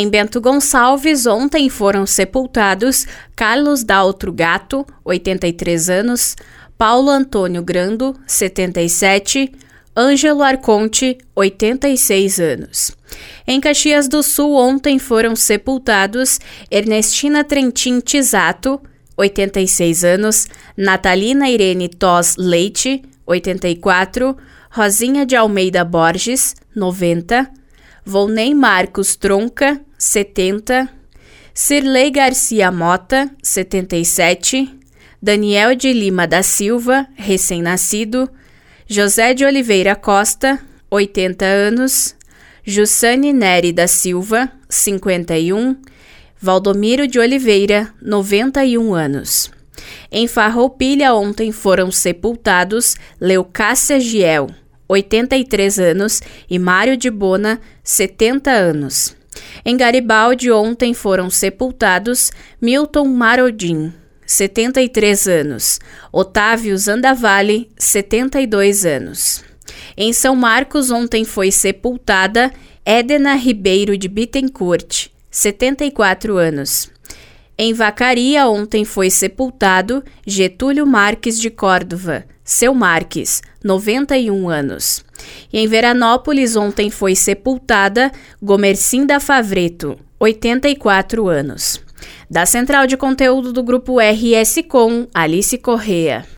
Em Bento Gonçalves, ontem foram sepultados Carlos Daltro Gato, 83 anos, Paulo Antônio Grando, 77, Ângelo Arconte, 86 anos. Em Caxias do Sul, ontem foram sepultados Ernestina Trentin Tisato, 86 anos, Natalina Irene Tos Leite, 84, Rosinha de Almeida Borges, 90, Volney Marcos Tronca, 70, Cirlei Garcia Mota, 77, Daniel de Lima da Silva, recém-nascido, José de Oliveira Costa, 80 anos, Jussane Neri da Silva, 51, Valdomiro de Oliveira, 91 anos. Em Farroupilha ontem foram sepultados Leucácia Giel, 83 anos, e Mário de Bona, 70 anos. Em Garibaldi ontem foram sepultados Milton Marodin, 73 anos, Otávio Zandavalli, 72 anos. Em São Marcos ontem foi sepultada Edna Ribeiro de Bittencourt, 74 anos. Em Vacaria, ontem foi sepultado Getúlio Marques de Córdova, seu Marques, 91 anos. E em Veranópolis, ontem foi sepultada Gomercinda Favreto, 84 anos. Da central de conteúdo do grupo RS Com, Alice Correa.